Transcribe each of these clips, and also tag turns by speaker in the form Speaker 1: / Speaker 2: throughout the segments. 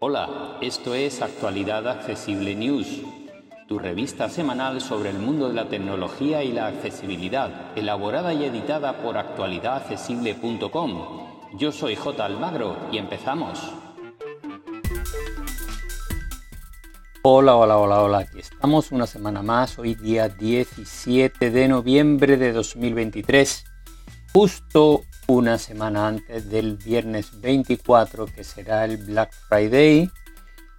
Speaker 1: Hola, esto es Actualidad Accesible News, tu revista semanal sobre el mundo de la tecnología y la accesibilidad, elaborada y editada por actualidadaccesible.com. Yo soy J. Almagro y empezamos. Hola, hola, hola, hola, aquí estamos una semana más, hoy día 17 de noviembre de 2023, justo una semana antes del viernes 24 que será el Black Friday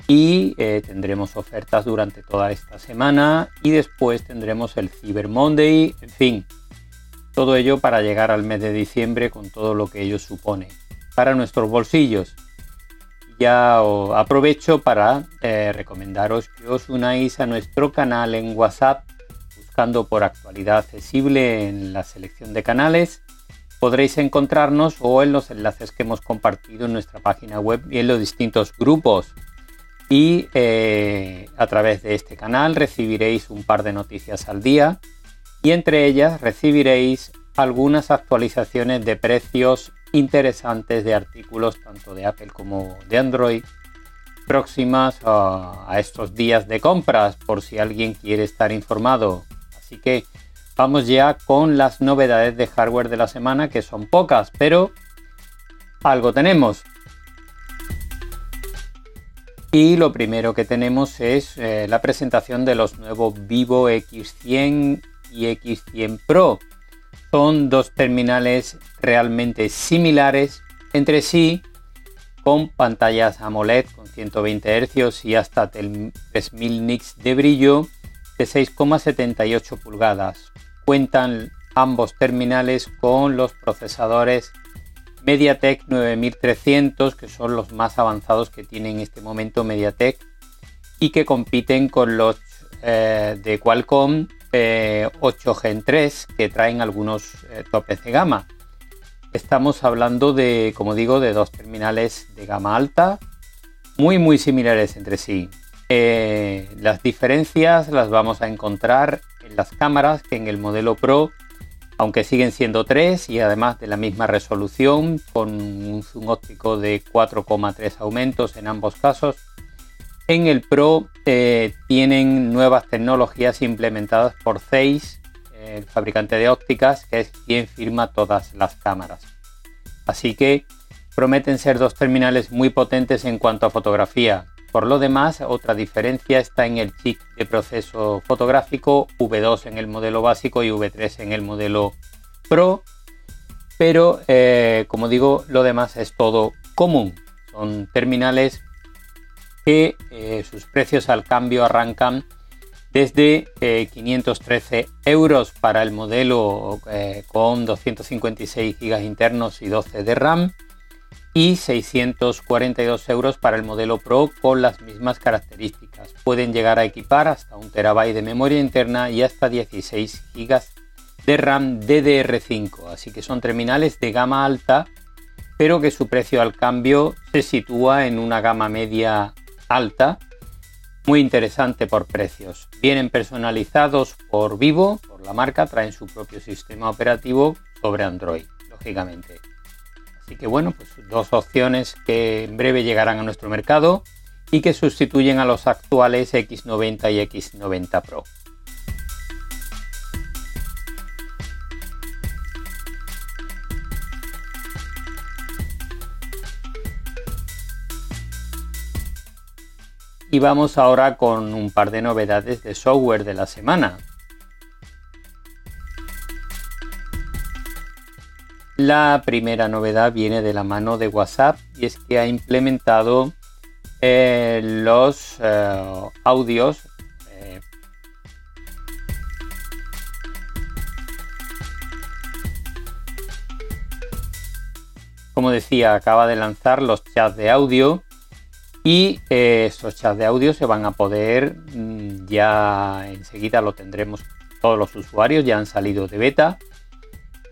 Speaker 1: y eh, tendremos ofertas durante toda esta semana y después tendremos el Cyber Monday, en fin, todo ello para llegar al mes de diciembre con todo lo que ello supone para nuestros bolsillos. Ya aprovecho para eh, recomendaros que os unáis a nuestro canal en WhatsApp buscando por actualidad accesible en la selección de canales podréis encontrarnos o en los enlaces que hemos compartido en nuestra página web y en los distintos grupos. Y eh, a través de este canal recibiréis un par de noticias al día y entre ellas recibiréis algunas actualizaciones de precios interesantes de artículos tanto de Apple como de Android próximas a, a estos días de compras por si alguien quiere estar informado. Así que Vamos ya con las novedades de hardware de la semana, que son pocas, pero algo tenemos. Y lo primero que tenemos es eh, la presentación de los nuevos Vivo X100 y X100 Pro. Son dos terminales realmente similares entre sí, con pantallas AMOLED con 120 Hz y hasta 3000 nits de brillo de 6,78 pulgadas cuentan ambos terminales con los procesadores MediaTek 9300, que son los más avanzados que tiene en este momento MediaTek y que compiten con los eh, de Qualcomm 8 eh, Gen 3, que traen algunos eh, topes de gama. Estamos hablando de, como digo, de dos terminales de gama alta, muy muy similares entre sí. Las diferencias las vamos a encontrar en las cámaras que en el modelo Pro, aunque siguen siendo tres y además de la misma resolución, con un zoom óptico de 4,3 aumentos en ambos casos. En el Pro eh, tienen nuevas tecnologías implementadas por Zeiss, el fabricante de ópticas, que es quien firma todas las cámaras. Así que prometen ser dos terminales muy potentes en cuanto a fotografía, por lo demás, otra diferencia está en el chip de proceso fotográfico, V2 en el modelo básico y V3 en el modelo Pro, pero eh, como digo, lo demás es todo común. Son terminales que eh, sus precios al cambio arrancan desde 513 eh, euros para el modelo con 256 GB internos y 12 de RAM y 642 euros para el modelo Pro con las mismas características. Pueden llegar a equipar hasta un terabyte de memoria interna y hasta 16 GB de RAM DDR5, así que son terminales de gama alta, pero que su precio al cambio se sitúa en una gama media alta, muy interesante por precios. Vienen personalizados por Vivo, por la marca, traen su propio sistema operativo sobre Android, lógicamente. Así que bueno, pues dos opciones que en breve llegarán a nuestro mercado y que sustituyen a los actuales X90 y X90 Pro. Y vamos ahora con un par de novedades de software de la semana. La primera novedad viene de la mano de WhatsApp y es que ha implementado eh, los eh, audios eh, como decía, acaba de lanzar los chats de audio y estos chats de audio se van a poder, mm, ya enseguida lo tendremos todos los usuarios, ya han salido de beta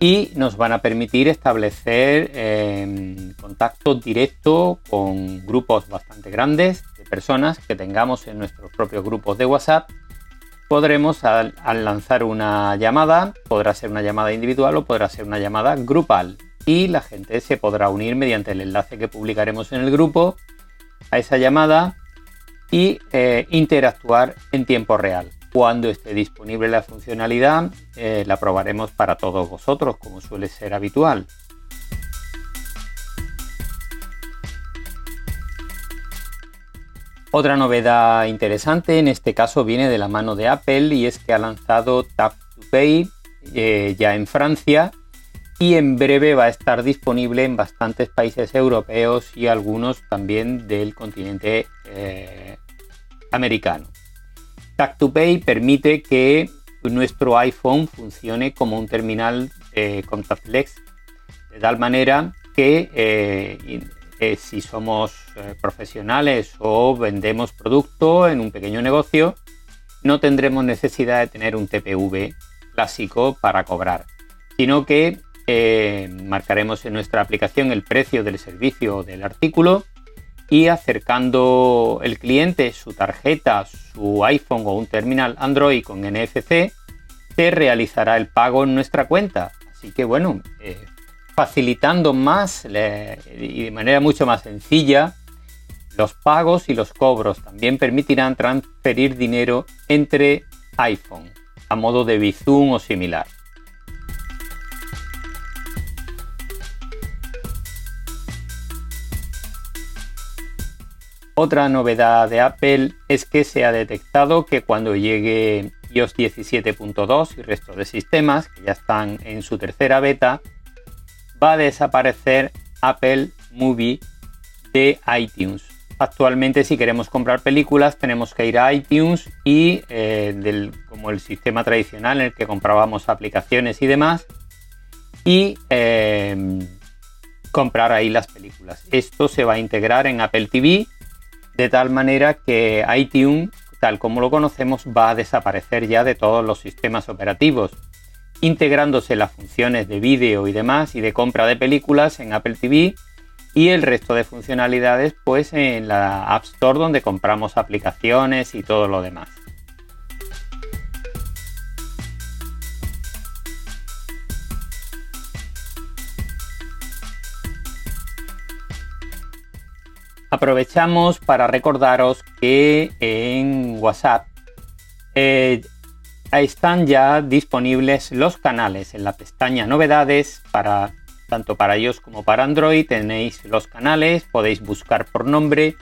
Speaker 1: y nos van a permitir establecer em, contacto directo con grupos bastante grandes de personas que tengamos en nuestros propios grupos de WhatsApp. Podremos al, lanzar una llamada, podrá ser una llamada individual o podrá ser una llamada grupal. y la gente se podrá unir mediante el enlace que publicaremos en el grupo a esa llamada y eh, interactuar en tiempo real. Cuando esté disponible la funcionalidad, eh, la probaremos para todos vosotros, como suele ser habitual. Otra novedad interesante en este caso viene de la mano de Apple y es que ha lanzado Tap to Pay eh, ya en Francia y en breve va a estar disponible en bastantes países europeos y algunos también del continente eh, americano. Tap to Pay permite que nuestro iPhone funcione como un terminal eh, contactless de tal manera que si somos eh, profesionales o vendemos producto en un pequeño negocio, no tendremos necesidad de tener un TPV clásico para cobrar, sino que eh, marcaremos en nuestra aplicación el precio del servicio o del artículo y acercando el cliente su tarjeta, su iPhone o un terminal Android con NFC, se realizará el pago en nuestra cuenta. Así que bueno, eh, facilitando más y de manera mucho más sencilla los pagos y los cobros. También permitirán transferir dinero entre iPhone a modo de Bizum o similar. Otra novedad de Apple es que se ha detectado que cuando llegue iOS 17.2 y resto de sistemas que ya están en su tercera beta, va a desaparecer Apple Movie de iTunes. Actualmente si queremos comprar películas tenemos que ir a iTunes y eh, como el sistema tradicional en el que comprábamos aplicaciones y demás y eh, comprar ahí las películas. Esto se va a integrar en Apple TV de tal manera que iTunes tal como lo conocemos va a desaparecer ya de todos los sistemas operativos integrándose las funciones de vídeo y demás y de compra de películas en Apple TV y el resto de funcionalidades pues en la App Store donde compramos aplicaciones y todo lo demás. Aprovechamos para recordaros que en WhatsApp eh, están ya disponibles los canales en la pestaña novedades para tanto para iOS como para Android tenéis los canales, podéis buscar por nombre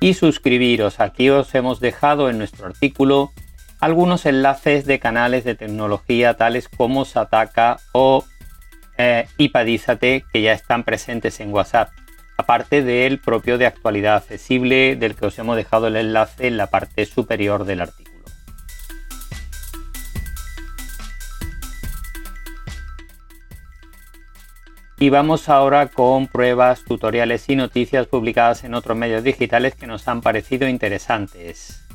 Speaker 1: y suscribiros. Aquí os hemos dejado en nuestro artículo algunos enlaces de canales de tecnología tales como Sataka o eh, Ipadízate que ya están presentes en WhatsApp, aparte del propio de actualidad accesible del que os hemos dejado el enlace en la parte superior del artículo. Y vamos ahora con pruebas, tutoriales y noticias publicadas en otros medios digitales que nos han parecido interesantes.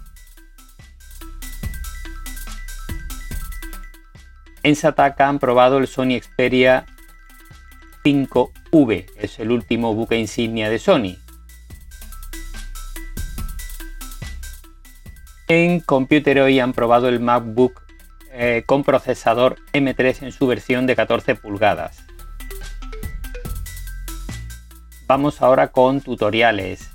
Speaker 1: En Sataka han probado el Sony Xperia 5V, es el último buque insignia de Sony. En Computer hoy han probado el MacBook eh, con procesador M3 en su versión de 14 pulgadas. Vamos ahora con tutoriales.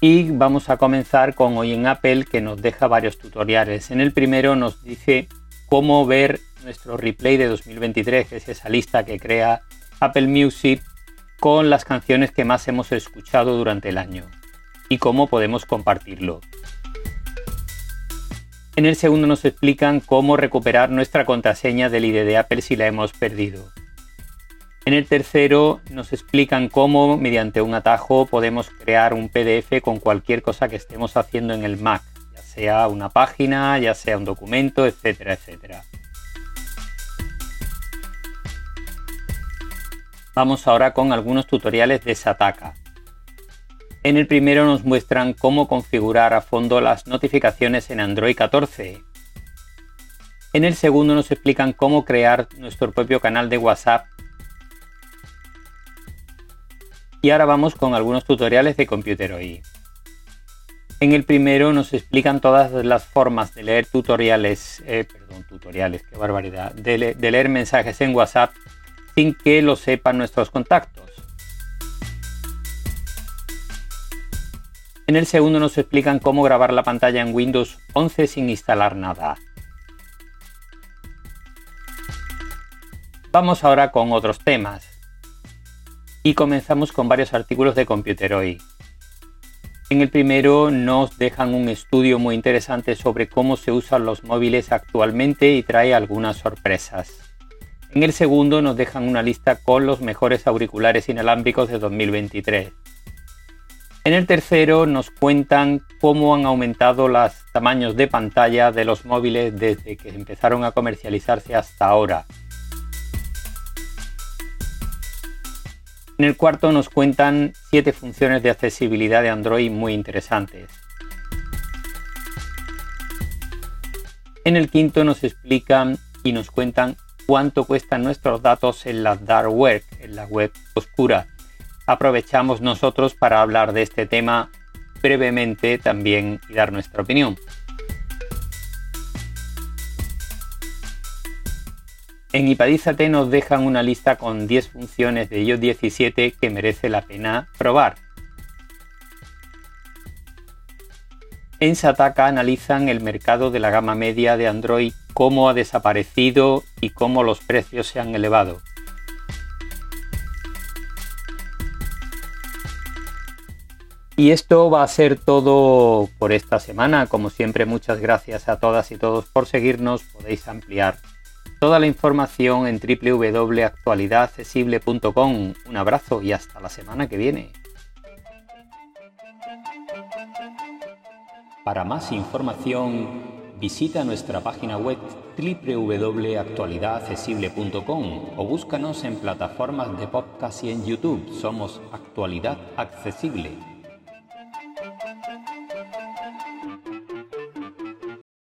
Speaker 1: Y vamos a comenzar con Hoy en Apple que nos deja varios tutoriales. En el primero nos dice cómo ver nuestro replay de 2023, que es esa lista que crea Apple Music con las canciones que más hemos escuchado durante el año y cómo podemos compartirlo. En el segundo nos explican cómo recuperar nuestra contraseña del ID de Apple si la hemos perdido. En el tercero nos explican cómo mediante un atajo podemos crear un PDF con cualquier cosa que estemos haciendo en el Mac, sea una página, ya sea un documento, etcétera, etcétera. Vamos ahora con algunos tutoriales de Sataka. En el primero nos muestran cómo configurar a fondo las notificaciones en Android 14. En el segundo nos explican cómo crear nuestro propio canal de WhatsApp. Y ahora vamos con algunos tutoriales de Computer OI. En el primero nos explican todas las formas de leer tutoriales, eh, perdón, tutoriales, qué barbaridad, de, leer mensajes en WhatsApp sin que lo sepan nuestros contactos. En el segundo nos explican cómo grabar la pantalla en Windows 11 sin instalar nada. Vamos ahora con otros temas. Y comenzamos con varios artículos de Computer hoy. En el primero nos dejan un estudio muy interesante sobre cómo se usan los móviles actualmente y trae algunas sorpresas. En el segundo nos dejan una lista con los mejores auriculares inalámbricos de 2023. En el tercero nos cuentan cómo han aumentado los tamaños de pantalla de los móviles desde que empezaron a comercializarse hasta ahora. En el cuarto nos cuentan siete funciones de accesibilidad de Android muy interesantes. En el quinto nos explican y nos cuentan cuánto cuestan nuestros datos en la dark web, en la web oscura. Aprovechamos nosotros para hablar de este tema brevemente también y dar nuestra opinión. En Ipadízate nos dejan una lista con 10 funciones de iOS 17 que merece la pena probar. En Sataka analizan el mercado de la gama media de Android, cómo ha desaparecido y cómo los precios se han elevado. Y esto va a ser todo por esta semana. Como siempre, muchas gracias a todas y todos por seguirnos. Podéis ampliar Toda la información en www.actualidadaccesible.com. Un abrazo y hasta la semana que viene. Para más información, visita nuestra página web www.actualidadaccesible.com o búscanos en plataformas de podcast y en YouTube. Somos Actualidad Accesible.